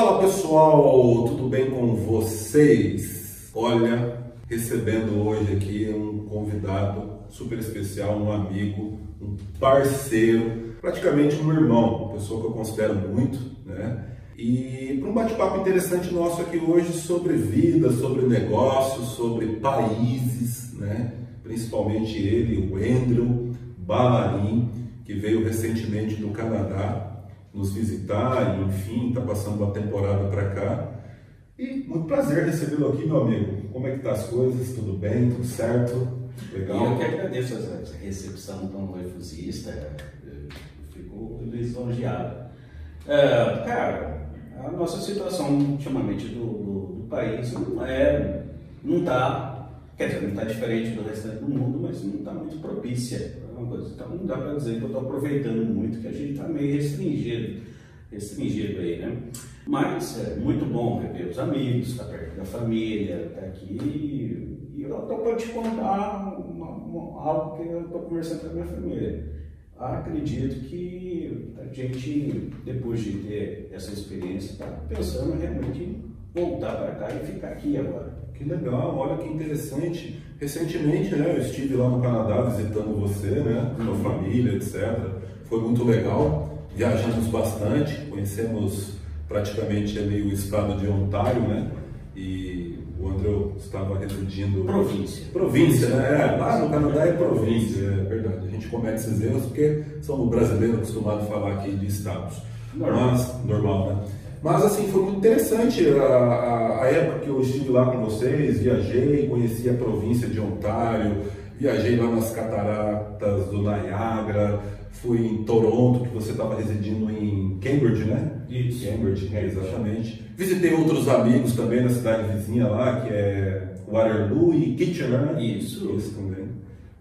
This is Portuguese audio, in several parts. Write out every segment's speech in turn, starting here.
Fala pessoal, tudo bem com vocês? Olha, recebendo hoje aqui um convidado super especial, um amigo, um parceiro, praticamente um irmão, uma pessoa que eu considero muito, né? E para um bate-papo interessante nosso aqui hoje sobre vida, sobre negócios, sobre países, né? Principalmente ele, o Andrew Balarim, que veio recentemente do Canadá nos visitar, e, enfim, está passando uma temporada para cá. E muito prazer recebê-lo aqui, meu amigo. Como é que tá as coisas? Tudo bem? Tudo certo? Legal? Eu que agradeço essa recepção tão efusista. Eu fico lisonjeado. É, cara, a nossa situação ultimamente do, do, do país não é, não está, quer dizer, não está diferente do restante do mundo, mas não está muito propícia coisa. Então não dá para dizer que eu estou aproveitando muito, que a gente está meio restringido, restringido aí, né? Mas é muito bom rever os amigos, estar tá perto da família, estar tá aqui. E eu estou para te contar uma, uma, algo que eu estou conversando com a minha família. Acredito que a gente, depois de ter essa experiência, está pensando realmente em voltar para cá e ficar aqui agora. Que legal, olha que interessante. Recentemente, né, eu estive lá no Canadá visitando você, né, sua uhum. família, etc. Foi muito legal. Viajamos bastante, conhecemos praticamente ali o estado de Ontário, né? E o André estava residindo. Província. Província, né? É, lá no Canadá é província, é verdade. A gente comete esses erros porque somos brasileiros acostumados a falar aqui de estados. Normal. Mas, normal, né? Mas assim, foi muito interessante a, a, a, época que eu estive lá com vocês, viajei, conheci a província de Ontário, viajei lá nas cataratas do Niagara, fui em Toronto, que você estava residindo em Cambridge, né? Isso. Cambridge, é, exatamente. Visitei outros amigos também na cidade vizinha lá, que é Waterloo e Kitchener, né? Isso. Isso também.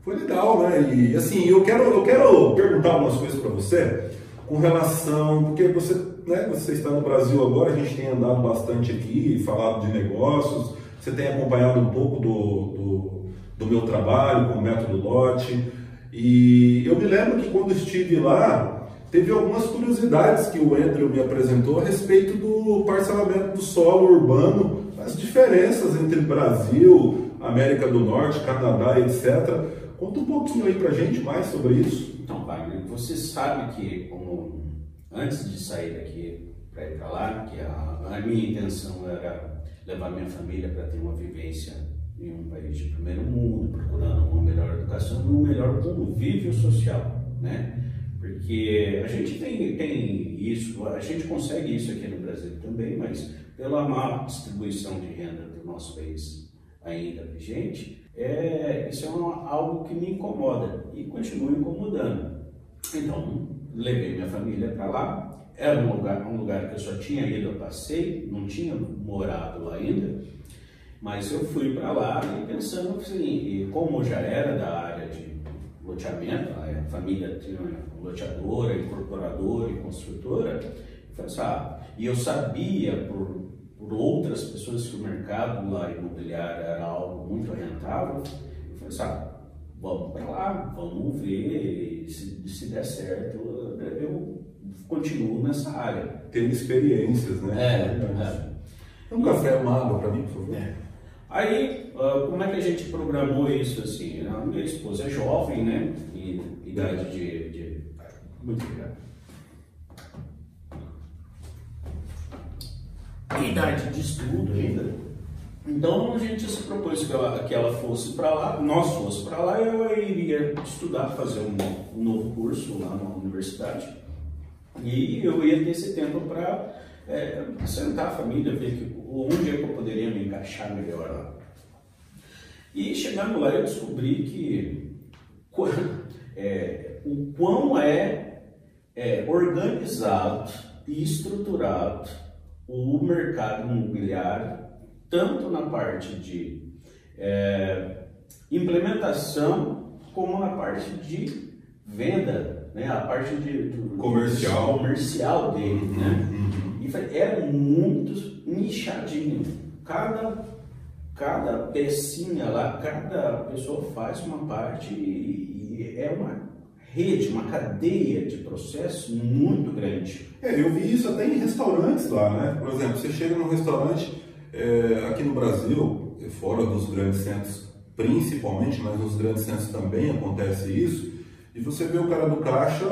Foi legal, né? E assim, eu quero, eu quero perguntar algumas coisas para você com relação, porque você, né, você está no Brasil agora, a gente tem andado bastante aqui, falado de negócios, você tem acompanhado um pouco do, do, do meu trabalho com o método Lote, e eu me lembro que quando estive lá, teve algumas curiosidades que o Andrew me apresentou a respeito do parcelamento do solo urbano, as diferenças entre Brasil, América do Norte, Canadá, etc. Conta um pouquinho aí pra gente mais sobre isso. Então, Wagner, você sabe que como, antes de sair daqui para ir para lá, que a, a, minha intenção era levar minha família para ter uma vivência em um país de primeiro mundo, procurando uma melhor educação, um melhor convívio social, né? Porque a gente tem, tem isso, a gente consegue isso aqui no Brasil também, mas pela má distribuição de renda do nosso país ainda vigente, é, isso é uma, algo que me incomoda e continua incomodando. Então, levei minha família para lá. Era um lugar, um lugar que eu só tinha ido a passeio, não tinha morado lá ainda, mas eu fui para lá e pensando assim, como já era da área de loteamento, a família tinha loteadora, incorporadora e construtora, eu assim, ah, e eu sabia por por outras pessoas que o mercado lá imobiliário era algo muito rentável, eu falei, sabe, vamos para lá, vamos ver, se, se der certo, eu continuo nessa área. Tendo experiências, né? É, é. Um café, uma água para mim, por favor. É. Aí, ah, como é que a gente programou isso assim? A minha esposa é jovem, né? E idade de, de... Muito obrigado. Idade de estudo ainda. Então a gente se propôs que ela, que ela fosse para lá, nós fosse para lá, eu iria estudar, fazer um, um, novo curso lá na universidade. E eu ia ter esse tempo para é, sentar a família, ver que, onde é que eu poderia me encaixar melhor lá. E chegando lá eu descobri que é, o quão é, é organizado e estruturado o mercado imobiliário, tanto na parte de é, implementação, como na parte de venda, né? a parte de, comercial. comercial dele. Uhum, né? Uhum. E é muito nichadinho. Cada, cada pecinha lá, cada pessoa faz uma parte e, e é uma rede, uma cadeia de processo muito grande. É, eu vi isso até em restaurantes lá, né? Por exemplo, você chega num restaurante é, aqui no Brasil, fora dos grandes centros principalmente, mas nos grandes centros também acontece isso, e você vê o cara do caixa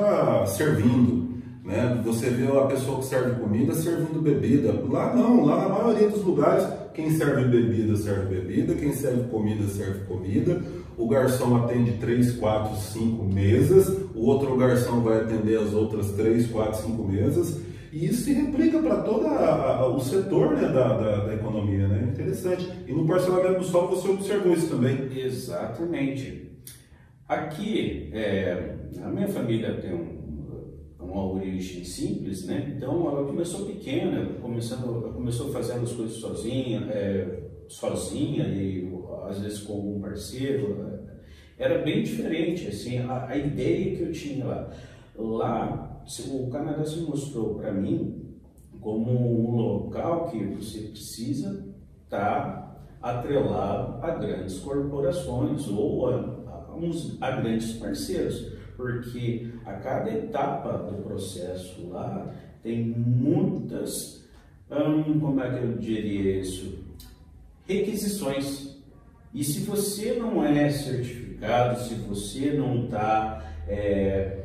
servindo, né? Você vê a pessoa que serve comida servindo bebida. Lá não, lá na maioria dos lugares, quem serve bebida serve bebida, quem serve comida serve comida. O garçom atende 3, 4, 5 mesas, o outro garçom vai atender as outras 3, 4, 5 mesas. E isso se replica para todo o setor né, da, da, da, economia, né? Interessante. E no parcelamento do solo você observou isso também. Exatamente. Aqui, é, a minha família tem um, uma origem simples, né? Então ela começou pequena, começando, começou fazendo as coisas sozinha, é, sozinha e às vezes com algum parceiro. Era bem diferente, assim, a, a ideia que eu tinha lá. Lá o Canadá se mostrou para mim como um local que você precisa estar tá atrelado a grandes corporações ou a, a, uns, a grandes parceiros, porque a cada etapa do processo lá tem muitas, hum, como é que eu diria isso, requisições. E se você não é certificado, se você não está é,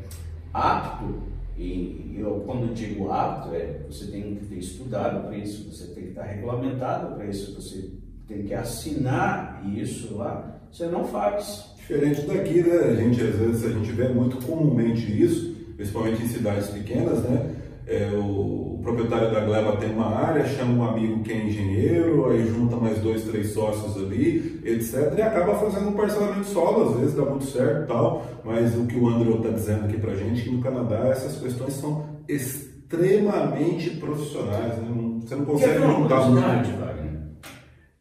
apto e eu, quando digo apto, é, você tem que ter estudado para isso, você tem que estar regulamentado para isso, você tem que assinar isso lá, você não faz. Diferente daqui, né? A gente, às vezes, a gente vê muito comumente isso, principalmente em cidades pequenas, né? É, o, proprietário da gleba tem uma área, chama um amigo que é engenheiro, aí junta mais dois, três sócios ali, etc. E acaba fazendo um parcelamento solo, às vezes dá muito certo tal, mas o que o Andrew está dizendo aqui pra gente, que no Canadá essas questões são extremamente profissionais, né? você não consegue montar muito. Wagner?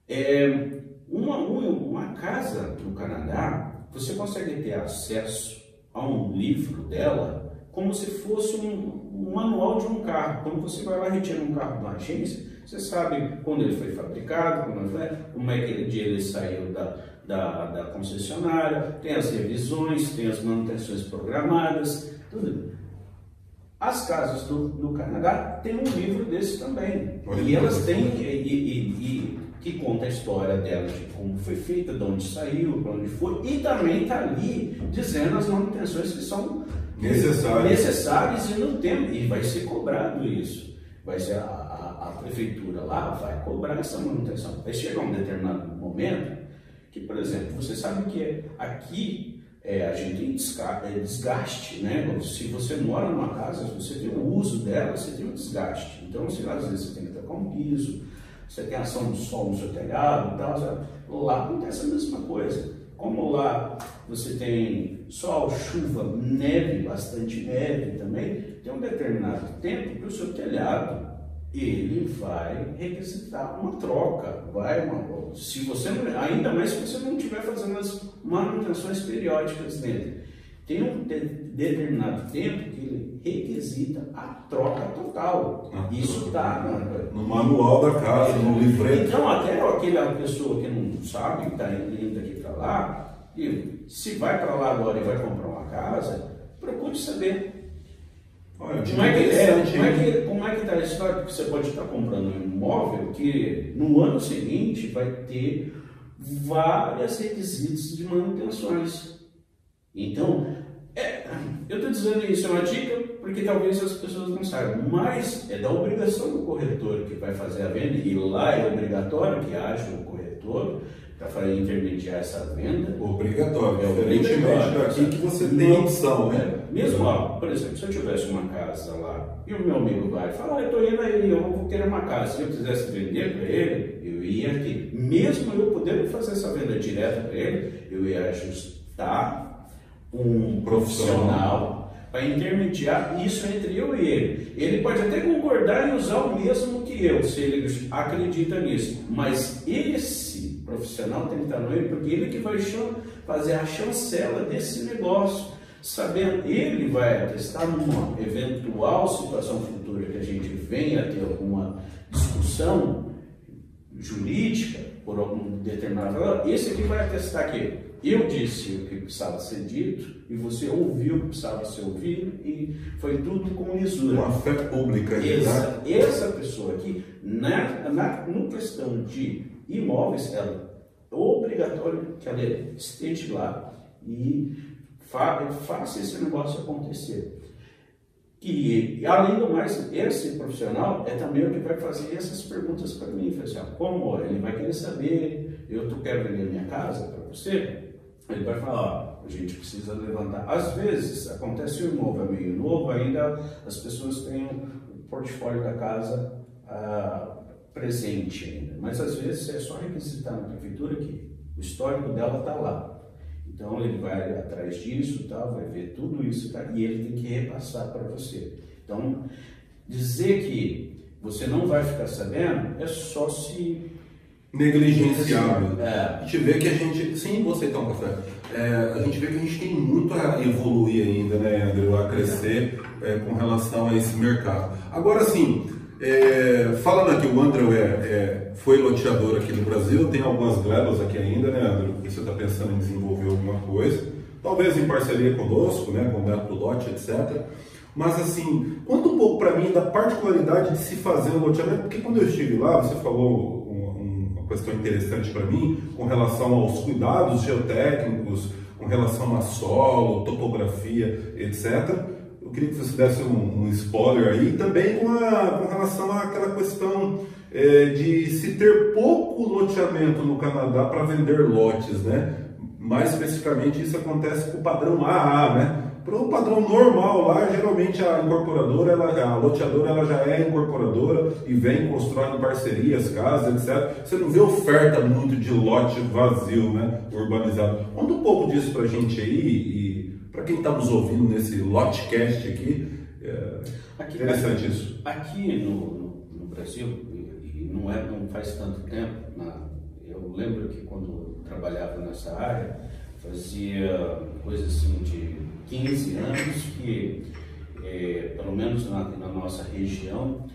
É, uma, uma, uma casa no Canadá, você consegue ter acesso a um livro dela como se fosse um, um manual de um carro. Quando você vai lá e retira um carro da agência, você sabe quando ele foi fabricado, quando foi, como é que ele, ele saiu da, da, da, concessionária, tem as revisões, tem as manutenções programadas, tudo. As casas do, do Canadá têm um livro desse também. e elas têm, e, e, e, que conta a história dela, de como foi feita, de onde saiu, para onde foi, e também está ali dizendo as manutenções que são necessárias e no tempo, e vai ser cobrado isso. Vai ser a, a, a prefeitura lá vai cobrar essa manutenção. Vai chegar um determinado momento que, por exemplo, você sabe que aqui é, a gente tem é, desgaste, né? Se você mora numa casa, se você tem o uso dela, você tem um desgaste. Então, assim, às vezes você tem que trocar um piso, você tem ação do sol no seu telhado tal. Lá acontece a mesma coisa. Como lá você tem sol, chuva, neve, bastante neve também, tem um determinado tempo que o seu telhado ele vai requisitar uma troca, vai uma, se você ainda mais se você não estiver fazendo as manutenções periódicas dele. Tem um determinado tempo que ele requisita a troca total. Ah, Isso está no, no, manual da casa, no livreto. Então, até aquela pessoa que não sabe, que está indo aqui para lá, e se vai para lá agora e vai comprar uma casa, procure saber. Olha, como, é que, é, como, é que, como é que está a história? Porque você pode estar comprando um imóvel que no ano seguinte vai ter vários requisitos de manutenções. Então, é, eu estou dizendo isso, é uma dica porque talvez as pessoas não saibam, mas é da obrigação do corretor que vai fazer a venda, e lá é obrigatório que haja um corretor para intermediar essa venda. Obrigatório, é diferentemente daqui que você tem opção, né? É, mesmo, ó, por exemplo, se eu tivesse uma casa lá e o meu amigo vai e fala, ah, eu estou indo aí, eu vou ter uma casa, se eu quisesse vender para ele, eu ia aqui. Mesmo eu podendo fazer essa venda direta para ele, eu ia ajustar um profissional para intermediar isso entre eu e ele. Ele pode até concordar em usar o mesmo que eu, se ele acredita nisso, mas esse profissional tem que estar no ele, porque ele que vai fazer a chancela desse negócio. Sabendo, ele vai atestar numa eventual situação futura que a gente venha a ter alguma discussão, jurídica, por algum determinado esse aqui vai atestar que eu disse o que precisava ser dito e você ouviu o que precisava ser ouvido e foi tudo com lisura. Uma fé pública. Essa, essa pessoa aqui, na, na, no questão de imóveis, ela é obrigatório que ela esteja lá e fa, faça esse negócio acontecer. E, além do mais, esse profissional é também o que vai fazer essas perguntas para mim. Assim, como ele vai querer saber, eu tu quero vender minha casa para você? Ele vai falar, a gente precisa levantar. Às vezes, acontece o imóvel é meio novo, ainda as pessoas têm o portfólio da casa ah, presente ainda. Mas às vezes é só requisitar na prefeitura que o histórico dela está lá. Então ele vai atrás disso, tal, vai ver tudo isso tá, e ele tem que repassar para você. Então, dizer que você não vai ficar sabendo é só se negligenciável. É. A gente vê que a gente, sim, você então, café. É, a gente vê que a gente tem muito a evoluir ainda, né, André, a crescer é, com relação a esse mercado. Agora, sim, é, falando aqui, o André é, é, foi loteador aqui no Brasil, tem algumas glebas aqui ainda, né, André? Você está pensando em desenvolver alguma coisa, talvez em parceria conosco, né, com o método lote, etc. Mas assim, conta um pouco para mim da particularidade de se fazer um loteamento, porque quando eu estive lá, você falou questão interessante para mim com relação aos cuidados geotécnicos, com relação a solo, topografia, etc eu queria que você desse um, um spoiler aí, também com, a, com relação àquela questão é, de se ter pouco loteamento no Canadá para vender lotes, né? Mais especificamente, isso acontece com o padrão AA, né? Para o padrão normal lá, geralmente a incorporadora, ela, a loteadora, ela já é incorporadora e vem construindo parcerias, casas, etc. Você não vê oferta muito de lote vazio, né? Urbanizado. Conta um pouco disso para a gente aí e para quem está nos ouvindo nesse Lotcast aqui, é aqui, interessante aqui, isso. Aqui no, no, no, Brasil, e não, é, não faz tanto tempo, na, eu lembro que quando trabalhava nessa área, fazia coisa assim de 15 anos que, é, pelo menos na, na nossa região,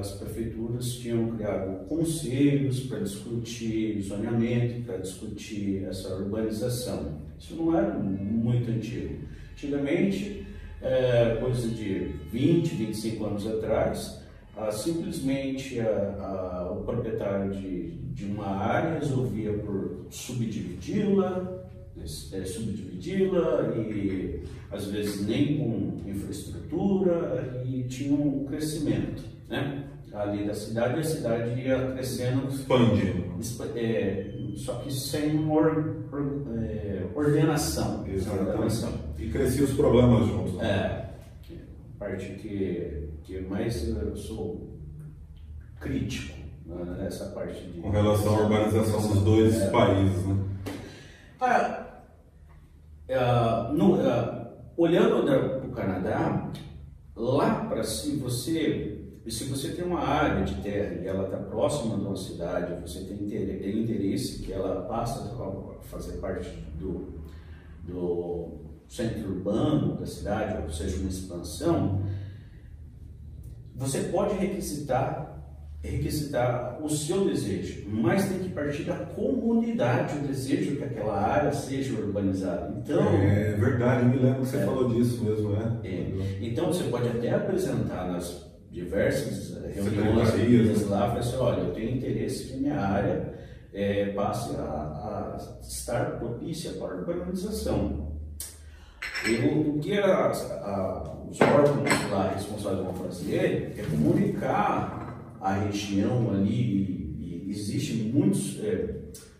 as prefeituras tinham criado conselhos para discutir zoneamento, para discutir essa urbanização. Isso não era muito antigo. Antigamente, é, coisa de 20, 25 anos atrás, ah, simplesmente a, a, o proprietário de, de uma área resolvia por subdividi-la, é, subdividi-la e às vezes nem com infraestrutura e tinha um crescimento né? ali da cidade a cidade ia crescendo. Expandindo. É, só que sem or, é, ordenação, ordenação. E cresciam os problemas juntos né? é. Parte que, que mais eu sou crítico né, nessa parte de, com relação à urbanização dos dois é, países né? Ah, uh, no, uh, olhando para o Canadá, lá para se você se você tem uma área de terra e ela está próxima de uma cidade, você tem interesse, tem interesse que ela passe a fazer parte do, do centro urbano da cidade, ou seja, uma expansão, você pode requisitar requisitar o seu desejo, mas tem que partir da comunidade o desejo que aquela área seja urbanizada. Então é verdade, eu me lembro que você é, falou disso mesmo, né? É. Então você pode até apresentar nas diversas reuniões lá, falar assim, olha, eu tenho interesse que minha área é, passe a, a, estar propícia para a urbanização. E o, o que a, os órgãos lá responsáveis vão fazer é comunicar a região ali, e, e existem muitos é,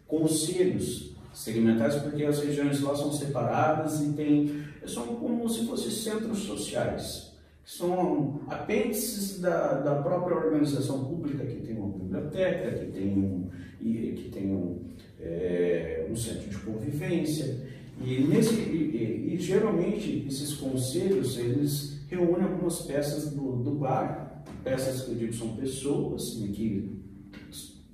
conselhos segmentados, porque as regiões lá são separadas e tem, são como se fossem centros sociais, que são apêndices da, da própria organização pública, que tem uma biblioteca, que tem um, que tem um, é, um centro de convivência. E, nesse, e, e, geralmente esses conselhos eles reúnem algumas peças do, do bairro peças que eu digo são pessoas em que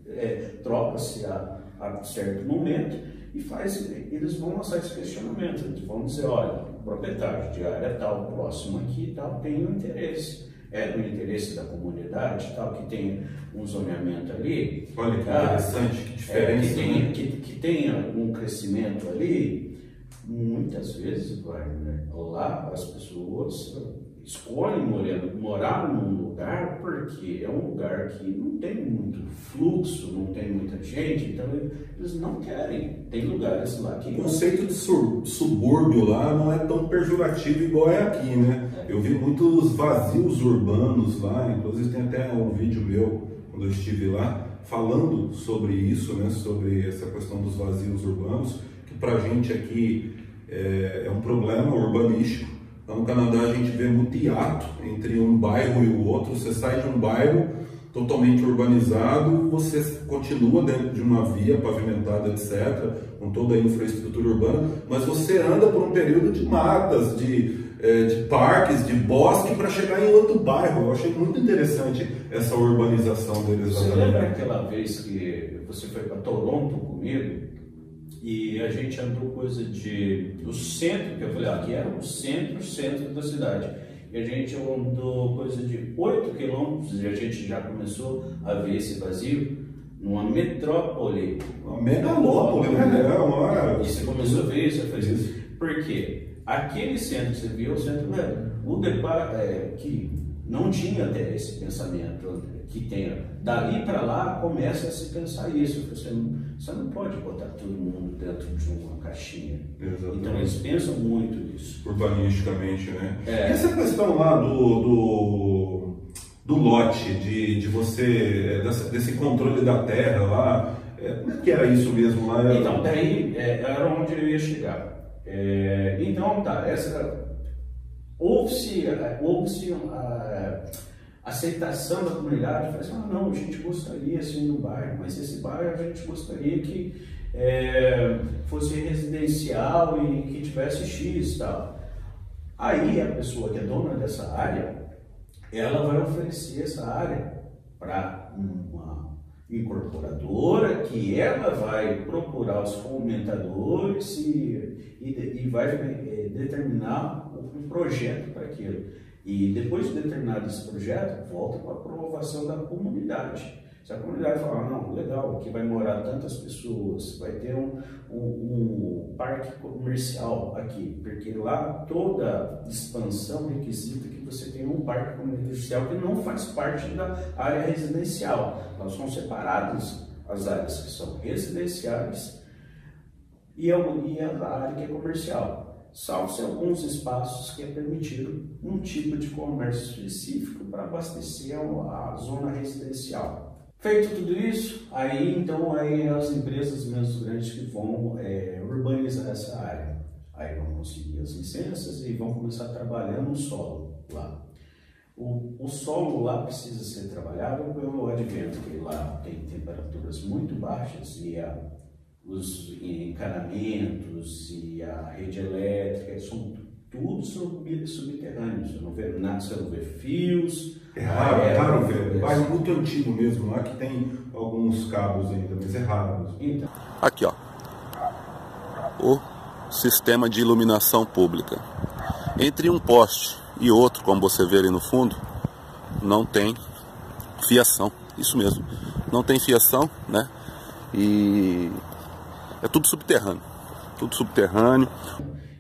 é, troca-se a, a certo momento e faz, eles vão lançar esse questionamento, eles vão dizer, olha, o proprietário de área tal, próximo aqui tal, tem um interesse. é do interesse da comunidade, tal, que tem um zoneamento ali. Olha que ah, interessante, que diferença. É, que, tenha, né? que, que tenha um crescimento ali, muitas vezes, né? lá as pessoas escolhem morar, num lugar porque é um lugar que não tem muito fluxo, não tem muita gente, então eles não querem. Tem lugares lá que. O conceito de subúrbio lá não é tão pejorativo igual é aqui, né? É. Eu vi muitos vazios urbanos lá, inclusive tem até um vídeo meu quando eu estive lá falando sobre isso, né? Sobre essa questão dos vazios urbanos, que pra gente aqui é, é um problema urbanístico Lá no Canadá a gente vê muito hiato entre um bairro e o outro. Você sai de um bairro totalmente urbanizado, você continua dentro de uma via pavimentada, etc., com toda a infraestrutura urbana, mas você anda por um período de matas, de, é, de parques, de bosque, para chegar em outro bairro. Eu achei muito interessante essa urbanização deles. Você lembra aquela vez que você foi para Toronto comigo? E a gente andou coisa de do centro, que eu falei, aqui era o centro, centro da cidade. E a gente andou coisa de 8 quilômetros e a gente já começou a ver esse vazio numa metrópole. Uma megalópole, né? É uma... E você começou a ver isso, eu falei, isso. por quê? Aquele centro, você viu o centro velho, o deparo, é, que não tinha até esse pensamento que tenha. Dali para lá começa a se pensar isso. Você não, você não pode botar todo mundo dentro de uma caixinha. Exatamente. Então eles pensam muito nisso. Urbanisticamente, né? É. E essa questão lá do, do, do lote, de, de você, desse, desse controle da terra lá, é, como é que era isso mesmo lá? Então, daí é, era onde eu ia chegar. É, então, tá, essa houve-se houve a aceitação da comunidade, falei assim, ah, não, a gente gostaria assim no bairro, mas esse bairro a gente gostaria que é, fosse residencial e que tivesse X e tal. Aí a pessoa que é dona dessa área, ela vai oferecer essa área para uma incorporadora que ela vai procurar os fomentadores e, e, e vai é, determinar projeto para aquilo. E depois de determinado esse projeto, volta para a aprovação da comunidade. Se a comunidade falar, não, legal, aqui vai morar tantas pessoas, vai ter um, um, um, parque comercial aqui, porque lá toda expansão requisita que você tenha um parque comercial que não faz parte da área residencial. Elas são separadas as áreas que são residenciais e a, e a área que é comercial salvo-se alguns espaços que é permitido um tipo de comércio específico para abastecer a zona residencial. Feito tudo isso, aí então aí as empresas menos grandes que vão é, urbanizar essa área. Aí vão conseguir as licenças e vão começar a trabalhar no solo lá. O, o solo lá precisa ser trabalhado pelo advento, que lá tem temperaturas muito baixas e a os encanamentos e a rede elétrica, são tudo subterrâneos. Você não vê nada, você não vê fios. É raro, é raro ver. Bairro muito antigo mesmo, lá que tem alguns cabos ainda, mas é raro mesmo. Então. Aqui, ó. O sistema de iluminação pública. Entre um poste e outro, como você vê ali no fundo, não tem fiação. Isso mesmo. Não tem fiação, né? E é tudo subterrâneo. Tudo subterrâneo.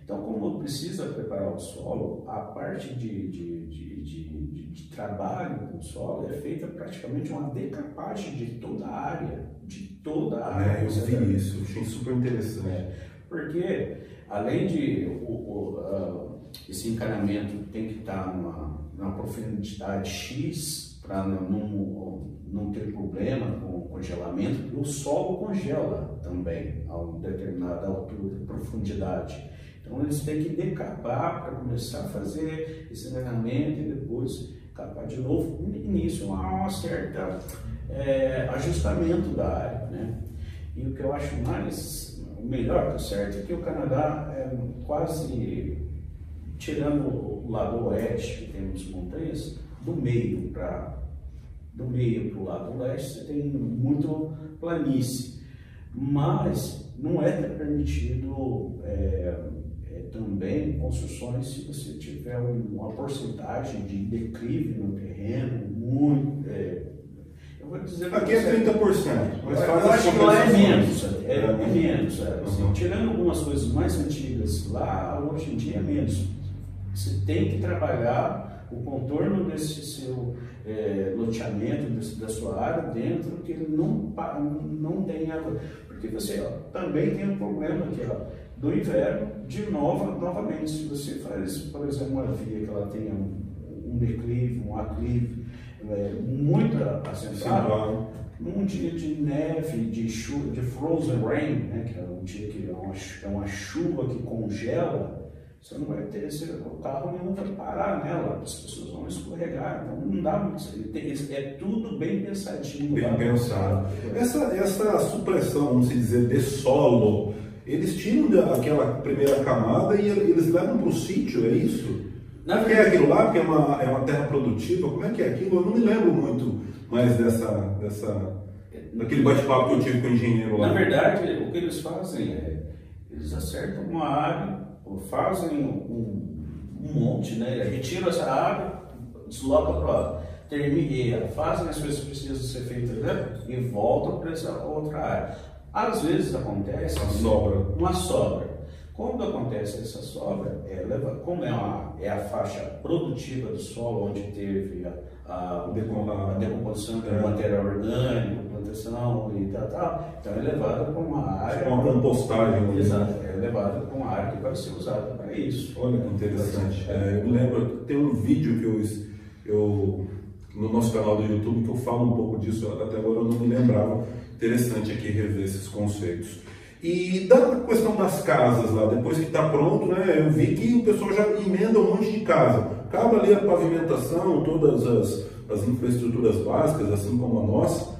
Então, como precisa preparar o solo, a parte de, de, de, de, de trabalho com o solo é feita praticamente uma decapagem de toda a área. De toda a área. É, eu vi isso, achei super interessante. É, porque, além de o, o, uh, esse encanamento tem que estar numa, numa profundidade X para não, não, não ter problema com o congelamento, o solo congela também a uma determinada altura, profundidade. Então eles têm que decapar para começar a fazer esse envenenamento e depois capar de novo. No início há um certo é, ajustamento da área. Né? E o que eu acho mais, o melhor, tá certo, é que o Canadá é quase, tirando o lado oeste, que temos montanhas, do meio para do meio para o lado leste, você tem muito planície, mas não é permitido é, é, também construções, se você tiver uma porcentagem de declive no terreno, muito. É, eu vou dizer Aqui é 30%, mas eu, eu acho que lá é menos, é, é, é menos. É, assim, uhum. Tirando algumas coisas mais antigas lá, hoje em dia é menos. Você tem que trabalhar o contorno desse seu é, loteamento, desse, da sua área, dentro que ele não, não tem água. Porque você ó, também tem um problema aqui, ó, do inverno, de novo, novamente, se você faz, por exemplo, uma via que ela tenha um, um declive, um aclive, é, muito acentuado, num dia de neve, de chuva, de frozen rain, né, que é um dia que é uma, é uma chuva que congela, você não vai ter, esse, o carro não vai parar nela, as pessoas vão escorregar, então não dá muito. É tudo bem pensadinho. Bem lá. pensado. Essa, essa supressão, vamos dizer, de solo, eles tiram aquela primeira camada e eles levam para o sítio, é isso? Na que é aquilo lá, que é uma, é uma terra produtiva, como é que é aquilo? Eu não me lembro muito mais dessa, dessa daquele bate-papo que eu tive com o engenheiro lá. Na verdade, o que eles fazem é, eles acertam uma área fazem um, um monte, né? Retiram essa água, deslocam para termina, fazem as coisas que precisam ser feitas né? e voltam para essa outra área. Às vezes acontece uma sobra. Uma sobra. Quando acontece essa sobra, é, como é, uma, é a faixa produtiva do solo, onde teve a, a, a decomposição do material orgânico, plantação e tal, tal, então é levada para uma área. Uma compostagem. Exato, é levada para uma área que vai ser usada para isso. Olha que interessante. É, eu lembro, tem um vídeo que eu, eu, no nosso canal do YouTube, que eu falo um pouco disso, até agora eu não me lembrava. Interessante aqui rever esses conceitos. E da questão das casas lá, depois que está pronto, né, eu vi que o pessoal já emenda um monte de casa. Acaba ali a pavimentação, todas as, as infraestruturas básicas, assim como a nossa.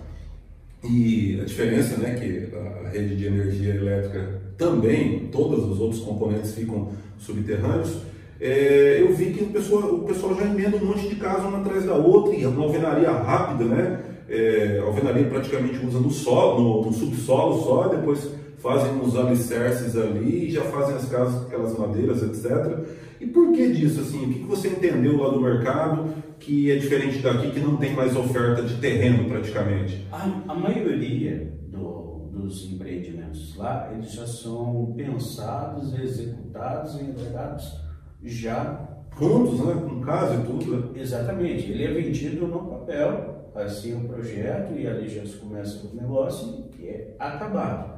E a diferença, né, que a rede de energia elétrica também, todos os outros componentes ficam subterrâneos. É, eu vi que o pessoal, o pessoal já emenda um monte de casa uma atrás da outra, e uma alvenaria rápida, né? É, alvenaria praticamente usa no, solo, no, no subsolo só, depois fazem os alicerces ali, já fazem as casas com aquelas madeiras, etc. E por que disso? Assim, o que você entendeu lá do mercado que é diferente daqui, que não tem mais oferta de terreno praticamente? A, a maioria do, dos empreendimentos lá, eles já são pensados, executados e entregados já prontos, né? com casa e tudo. Exatamente. Ele é vendido no papel, assim o projeto e ali já se começa o negócio que é acabado.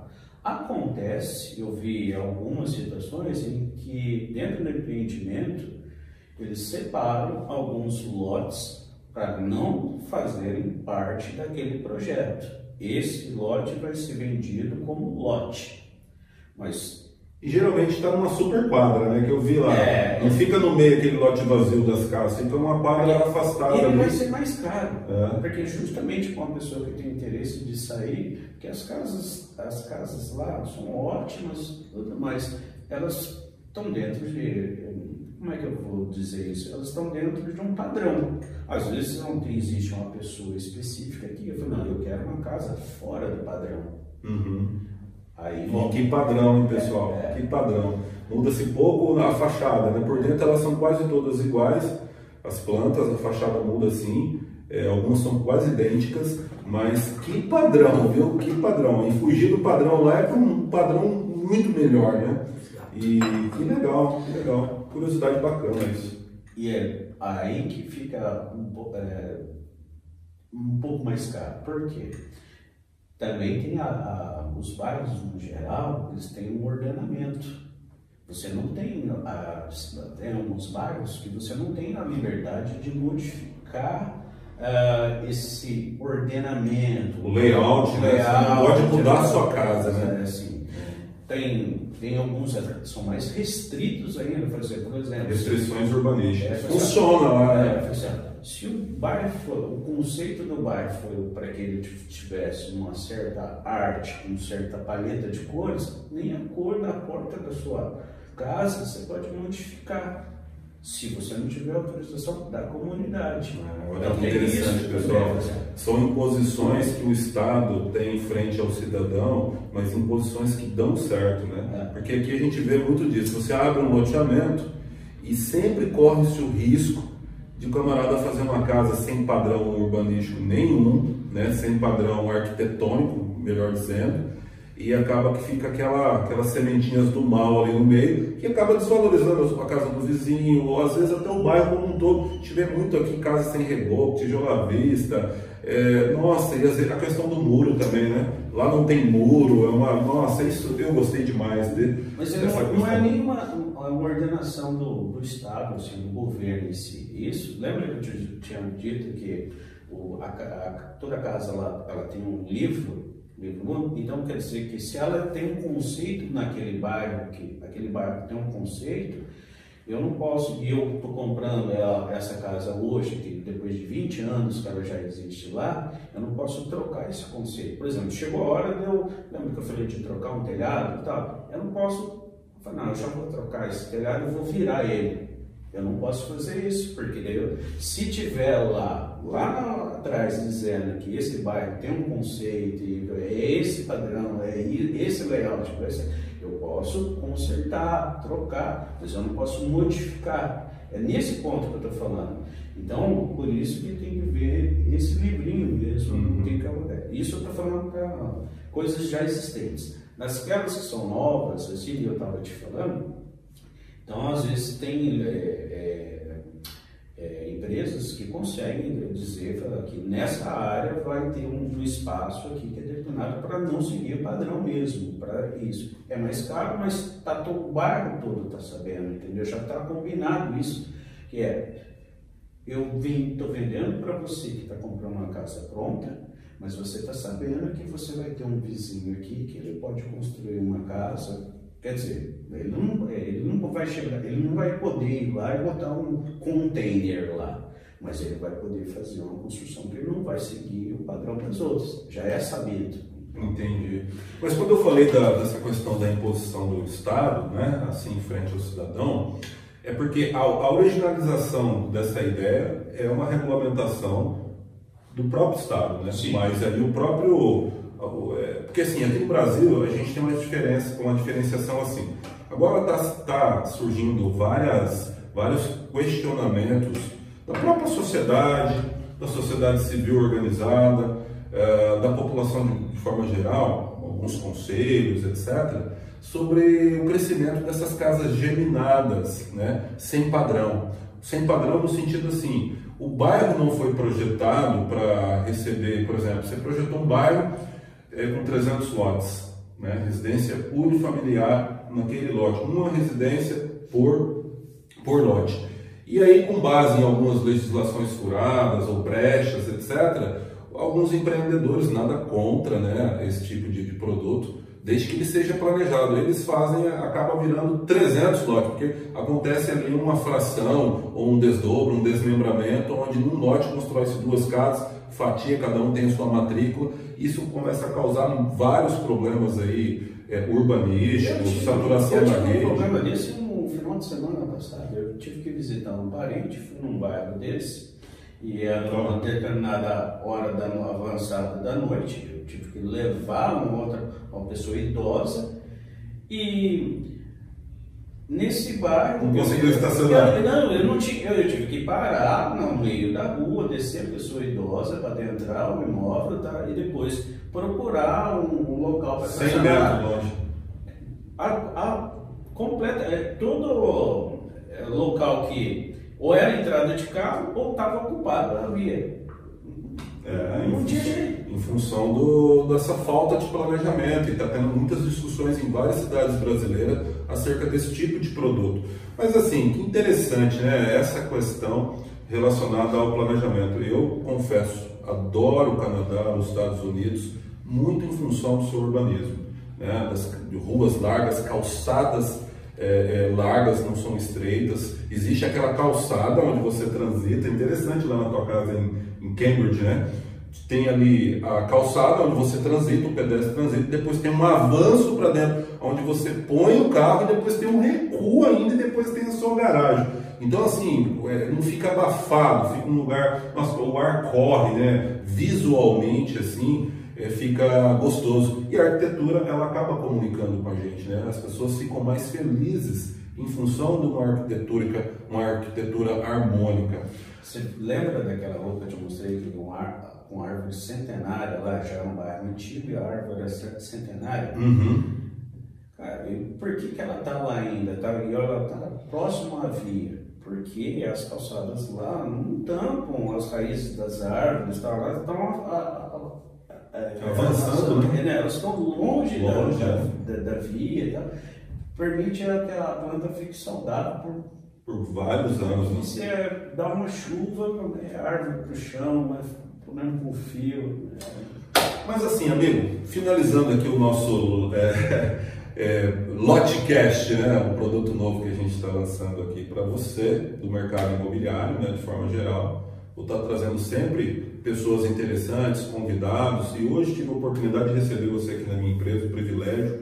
Acontece, eu vi algumas situações em que dentro do empreendimento eles separam alguns lotes para não fazerem parte daquele projeto. Esse lote vai ser vendido como lote, mas e geralmente está numa super quadra, né? Que eu vi lá. É, não fica no meio aquele lote vazio das casas, fica uma quadra é, afastada. E ele vai ser mais caro. É. Porque justamente com a pessoa que tem interesse de sair, porque as casas, as casas lá são ótimas, mas elas estão dentro de. Como é que eu vou dizer isso? Elas estão dentro de um padrão. Às vezes não tem, existe uma pessoa específica que eu falo, não, eu quero uma casa fora do padrão. Uhum. Aí, e que padrão, hein, pessoal? É, é. Que padrão. Muda-se pouco a fachada, né? Por dentro elas são quase todas iguais, as plantas, a fachada muda sim, é, algumas são quase idênticas, mas que padrão, viu? Que padrão. E fugir do padrão lá é para um padrão muito melhor, né? E que legal, que legal. Curiosidade bacana isso. E é aí que fica um, é, um pouco mais caro. Por quê? Também tem a, a, os bairros, no geral, eles têm um ordenamento. Você não tem, a, tem alguns bairros que você não tem a liberdade de modificar uh, esse ordenamento. O layout, o né? Layout, você pode mudar a sua casa, né? Assim, tem, tem alguns que são mais restritos ainda, por exemplo. Restrições urbanísticas. É, Funciona lá. É, né? Se o bairro for, o conceito do bairro foi para que ele tivesse uma certa arte, uma certa paleta de cores, nem a cor da porta da sua casa você pode modificar. se você não tiver autorização da comunidade. Olha que interessante, pessoal. São imposições que o Estado tem frente ao cidadão, mas imposições que dão certo, né? É. Porque aqui a gente vê muito disso. Você abre um loteamento e sempre corre-se o risco de camarada fazer uma casa sem padrão urbanístico nenhum, né? sem padrão arquitetônico, melhor dizendo, e acaba que fica aquela, aquelas sementinhas do mal ali no meio, que acaba desvalorizando a casa do vizinho, ou às vezes até o bairro como um todo. Tiver muito aqui casa sem reboco, tijolo à vista. É, nossa, e a questão do muro também, né? Lá não tem muro, é uma. Nossa, isso eu gostei demais de, Mas dessa não, não é nenhuma uma ordenação do, do Estado, assim, do governo em si. Isso, lembra que eu tinha dito que o, a, a, toda casa ela, ela tem um livro então quer dizer que se ela tem um conceito naquele bairro, que aquele bairro tem um conceito, eu não posso, e eu estou comprando essa casa hoje, que depois de 20 anos que ela já existe lá, eu não posso trocar esse conceito. Por exemplo, chegou a hora de eu, lembra que eu falei de trocar um telhado e tal? Eu não posso, falar, não, eu já vou trocar esse telhado, eu vou virar ele. Eu não posso fazer isso, porque eu, se tiver lá, lá atrás dizendo que esse bairro tem um conceito, é esse padrão, é esse layout, eu posso consertar, trocar, mas eu não posso modificar. É nesse ponto que eu estou falando. Então, por isso que tem que ver esse livrinho mesmo. Uhum. Tem que, isso eu estou falando para coisas já existentes. Nas que são novas, assim, eu estava te falando, então, às vezes, tem é, é, é, empresas que conseguem dizer que nessa área vai ter um, um espaço aqui que é determinado para não seguir o padrão mesmo, para isso. É mais caro, mas tá, o bairro todo está sabendo, entendeu? Já está combinado isso, que é, eu estou vendendo para você que está comprando uma casa pronta, mas você está sabendo que você vai ter um vizinho aqui que ele pode construir uma casa Quer dizer, ele não, ele não vai chegar, ele não vai poder ir lá e botar um container lá, mas ele vai poder fazer uma construção que ele não vai seguir o padrão das outras. Já é sabido. Entendi. Mas quando eu falei da, dessa questão da imposição do Estado, né, assim, em frente ao cidadão, é porque a, a originalização dessa ideia é uma regulamentação do próprio Estado, né? Sim. Mas ali o próprio é, porque assim, aqui no Brasil a gente tem uma diferença, uma diferenciação assim. Agora está tá surgindo várias, vários questionamentos da própria sociedade, da sociedade civil organizada, é, da população de forma geral, alguns conselhos, etc., sobre o crescimento dessas casas geminadas, né, sem padrão. Sem padrão no sentido assim, o bairro não foi projetado para receber, por exemplo, você projetou um bairro é, com 300 lotes, né? residência unifamiliar naquele lote, uma residência por, por lote. E aí, com base em algumas legislações furadas ou brechas, etc., alguns empreendedores, nada contra né, esse tipo de, de produto, desde que ele seja planejado. Eles fazem, acaba virando 300 lotes, porque acontece ali uma fração, ou um desdobro, um desmembramento, onde num lote constrói-se duas casas, fatia, cada um tem a sua matrícula, isso começa a causar vários problemas aí, é, urbanísticos, tive, saturação da rede. um problema desse no final de semana passado, eu tive que visitar um parente, fui num bairro desse, e era uma determinada hora da avançada da noite, eu tive que levar uma outra, uma pessoa idosa, e Nesse bairro. Não conseguiu estacionar? Eu, não, eu não tinha. Eu, tive que parar no meio da rua, descer a pessoa idosa para adentrar o imóvel tá, e depois procurar um, um local para estacionar. 100 metros longe. A, a, completa, é, todo é, local que ou era entrada de carro ou estava ocupado, havia. É, não tinha jeito em função do, dessa falta de planejamento e está tendo muitas discussões em várias cidades brasileiras acerca desse tipo de produto. Mas assim, que interessante, né? Essa questão relacionada ao planejamento. Eu confesso, adoro o Canadá, os Estados Unidos, muito em função do seu urbanismo, né? Das ruas largas, calçadas é, é, largas, não são estreitas. Existe aquela calçada onde você transita, interessante lá na tua casa em, em Cambridge, né? tem ali a calçada onde você transita, o pedestre transita, depois tem um avanço para dentro, onde você põe o carro e depois tem um recuo ainda e depois tem a sua garagem. Então, assim, é, não fica abafado, fica um lugar. Nossa, o ar corre, né? Visualmente, assim, fica gostoso. E a arquitetura, ela acaba comunicando com a gente, né? As pessoas ficam mais felizes em função de uma arquitetura, uma arquitetura harmônica. Você lembra daquela roupa que eu mostrei que com, ar, com árvore centenária lá, já é um bairro antigo e a árvore é centenária? Uhum. Cara, e por que, que ela está lá ainda? Tá, e ela está próximo à via. Porque as calçadas lá não tampam as raízes das árvores, tá, elas estão avançando, né? né? Elas estão longe, Longe, da, é. da, da via. Tá? Permite que a planta fique saudável por Por vários anos, né? Isso é dar uma chuva, é árvore para o chão, mas problema com fio. né? Mas assim, amigo, finalizando aqui o nosso é, é, Lotcast, né, um produto novo que a gente está lançando aqui para você do mercado imobiliário, né, de forma geral. Vou estar trazendo sempre pessoas interessantes, convidados, e hoje tive a oportunidade de receber você aqui na minha empresa, o privilégio,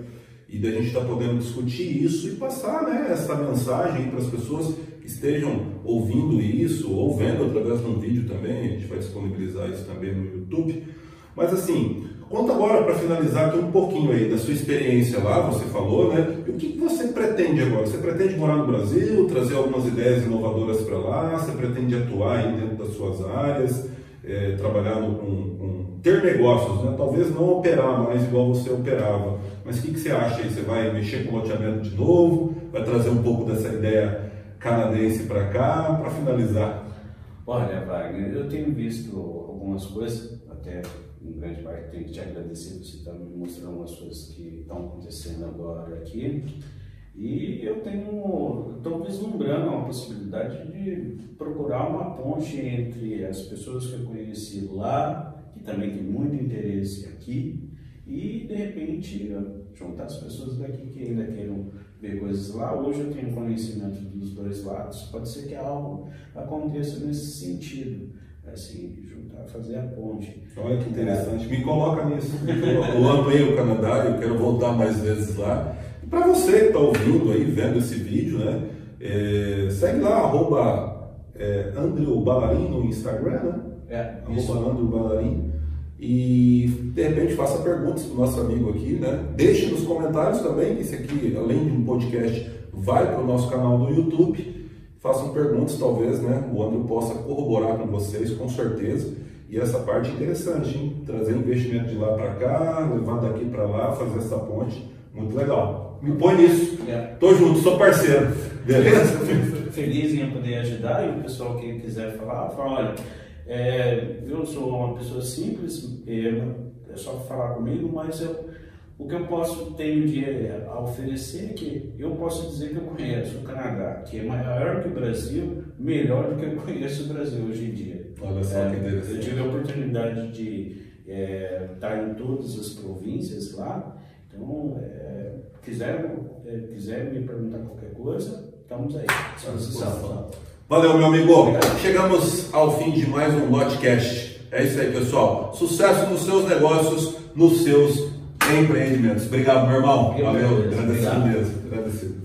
e da gente estar podendo discutir isso e passar né, essa mensagem para as pessoas que estejam ouvindo isso, ou vendo através de um vídeo também, a gente vai disponibilizar isso também no YouTube. Mas assim, conta agora para finalizar aqui um pouquinho aí da sua experiência lá, você falou, né? E o que você pretende agora? Você pretende morar no Brasil, trazer algumas ideias inovadoras para lá? Você pretende atuar aí dentro das suas áreas, eh, trabalhar com, com- ter negócios, né? Talvez não operar mais igual você operava. Mas o que, que você acha aí? Você vai mexer com loteamento de novo? Vai trazer um pouco dessa ideia canadense para cá? Para finalizar. Olha, Wagner, eu tenho visto algumas coisas, até em grande parte tenho que te agradecer você estar me mostrando algumas coisas que estão acontecendo agora aqui. E eu tenho, estou vislumbrando uma possibilidade de procurar uma ponte entre as pessoas que eu conheci lá, que também tem muito interesse aqui, e de repente juntar as pessoas daqui que ainda queiram ver coisas lá. Hoje eu tenho conhecimento dos dois lados, pode ser que algo aconteça nesse sentido, assim, fazer a ponte. Olha que interessante. Me coloca nisso. Eu amei o Canadá, eu quero voltar mais vezes lá. E para você que está ouvindo aí, vendo esse vídeo, né? é, segue lá, arroba é, Andrew Balarim no Instagram, né? É. Arroba Andrew Balarim. E de repente faça perguntas para o nosso amigo aqui, né? Deixe nos comentários também, que esse aqui, além de um podcast, vai para o nosso canal do YouTube. Façam perguntas, talvez, né? O Andrew possa corroborar com vocês, com certeza. E essa parte é interessante, hein? Trazer investimento de lá para cá, levar daqui para lá, fazer essa ponte. Muito legal. Me põe nisso. É. Tô junto, sou parceiro. Beleza? Feliz em poder ajudar e o pessoal que quiser falar, fala, olha, é, eu sou uma pessoa simples, é, é só falar comigo, mas eu, o que eu posso tenho de é, a oferecer é que eu posso dizer que eu conheço o Canadá, que é maior que o Brasil, melhor do que eu conheço o Brasil hoje em dia. Olha só que É, eu interessante. tive a oportunidade de é, estar em todas as províncias lá, então, é, quiser, é, quiser me perguntar qualquer coisa, estamos aí, disposição. Valeu, meu amigo. Chegamos ao fim de mais um Lotcast. É isso aí, pessoal. Sucesso nos seus negócios, nos seus empreendimentos. Obrigado, meu irmão. Eu Valeu. Agradecido mesmo. Agradecido.